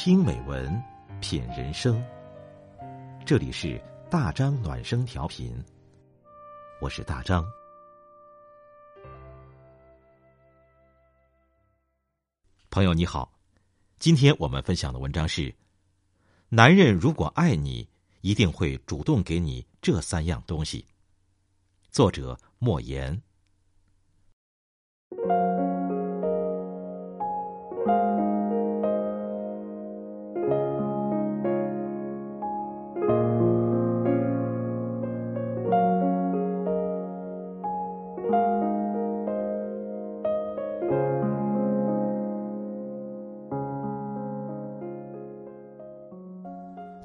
听美文，品人生。这里是大张暖声调频，我是大张。朋友你好，今天我们分享的文章是：男人如果爱你，一定会主动给你这三样东西。作者莫言。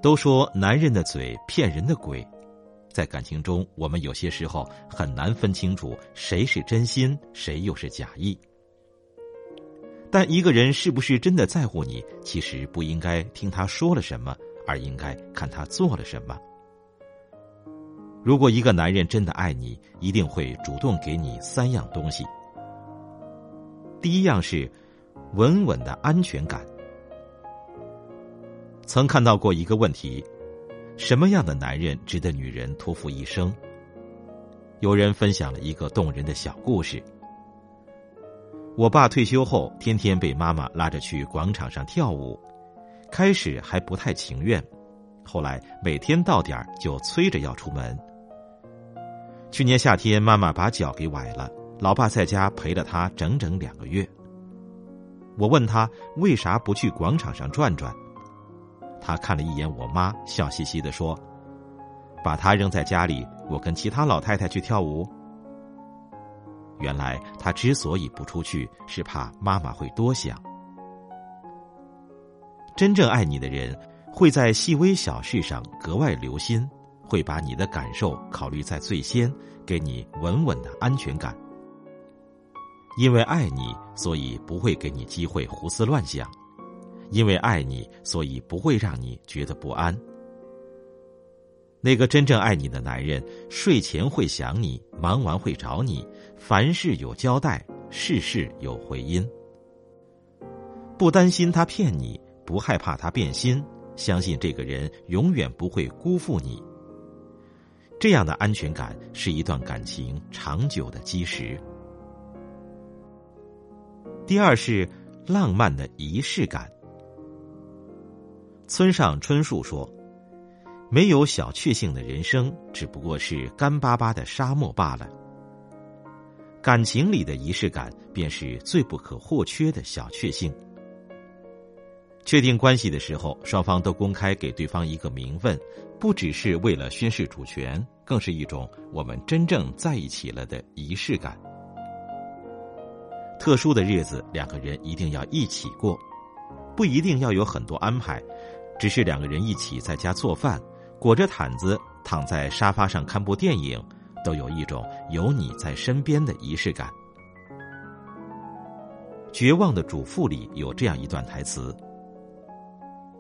都说男人的嘴骗人的鬼，在感情中，我们有些时候很难分清楚谁是真心，谁又是假意。但一个人是不是真的在乎你，其实不应该听他说了什么，而应该看他做了什么。如果一个男人真的爱你，一定会主动给你三样东西。第一样是稳稳的安全感。曾看到过一个问题：什么样的男人值得女人托付一生？有人分享了一个动人的小故事。我爸退休后，天天被妈妈拉着去广场上跳舞，开始还不太情愿，后来每天到点儿就催着要出门。去年夏天，妈妈把脚给崴了，老爸在家陪了她整整两个月。我问他为啥不去广场上转转？他看了一眼我妈，笑嘻嘻的说：“把他扔在家里，我跟其他老太太去跳舞。”原来他之所以不出去，是怕妈妈会多想。真正爱你的人，会在细微小事上格外留心，会把你的感受考虑在最先，给你稳稳的安全感。因为爱你，所以不会给你机会胡思乱想。因为爱你，所以不会让你觉得不安。那个真正爱你的男人，睡前会想你，忙完会找你，凡事有交代，事事有回音。不担心他骗你，不害怕他变心，相信这个人永远不会辜负你。这样的安全感是一段感情长久的基石。第二是浪漫的仪式感。村上春树说：“没有小确幸的人生，只不过是干巴巴的沙漠罢了。感情里的仪式感，便是最不可或缺的小确幸。确定关系的时候，双方都公开给对方一个名分，不只是为了宣示主权，更是一种我们真正在一起了的仪式感。特殊的日子，两个人一定要一起过，不一定要有很多安排。”只是两个人一起在家做饭，裹着毯子躺在沙发上看部电影，都有一种有你在身边的仪式感。绝望的主妇里有这样一段台词：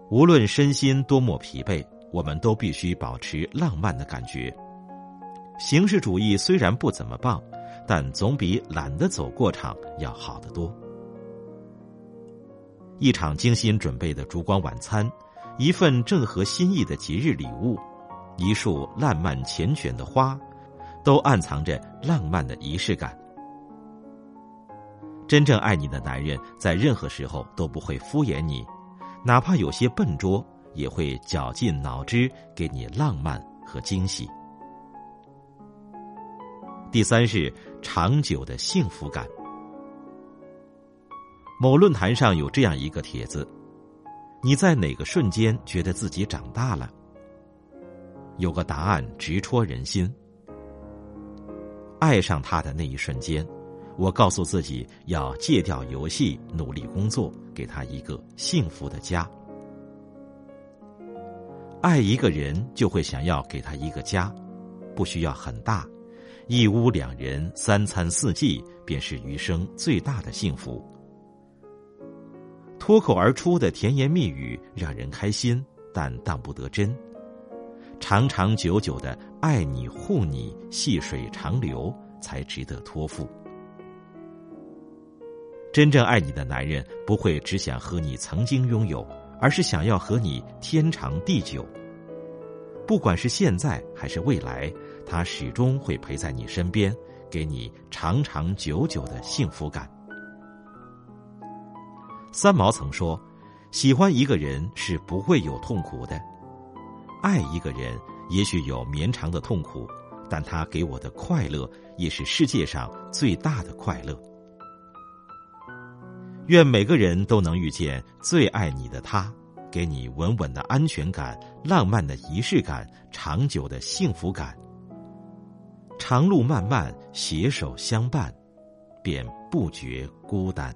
无论身心多么疲惫，我们都必须保持浪漫的感觉。形式主义虽然不怎么棒，但总比懒得走过场要好得多。一场精心准备的烛光晚餐。一份正合心意的节日礼物，一束烂漫缱绻的花，都暗藏着浪漫的仪式感。真正爱你的男人，在任何时候都不会敷衍你，哪怕有些笨拙，也会绞尽脑汁给你浪漫和惊喜。第三是长久的幸福感。某论坛上有这样一个帖子。你在哪个瞬间觉得自己长大了？有个答案直戳人心。爱上他的那一瞬间，我告诉自己要戒掉游戏，努力工作，给他一个幸福的家。爱一个人就会想要给他一个家，不需要很大，一屋两人，三餐四季，便是余生最大的幸福。脱口而出的甜言蜜语让人开心，但当不得真。长长久久的爱你护你，细水长流才值得托付。真正爱你的男人不会只想和你曾经拥有，而是想要和你天长地久。不管是现在还是未来，他始终会陪在你身边，给你长长久久的幸福感。三毛曾说：“喜欢一个人是不会有痛苦的，爱一个人也许有绵长的痛苦，但他给我的快乐也是世界上最大的快乐。”愿每个人都能遇见最爱你的他，给你稳稳的安全感、浪漫的仪式感、长久的幸福感。长路漫漫，携手相伴，便不觉孤单。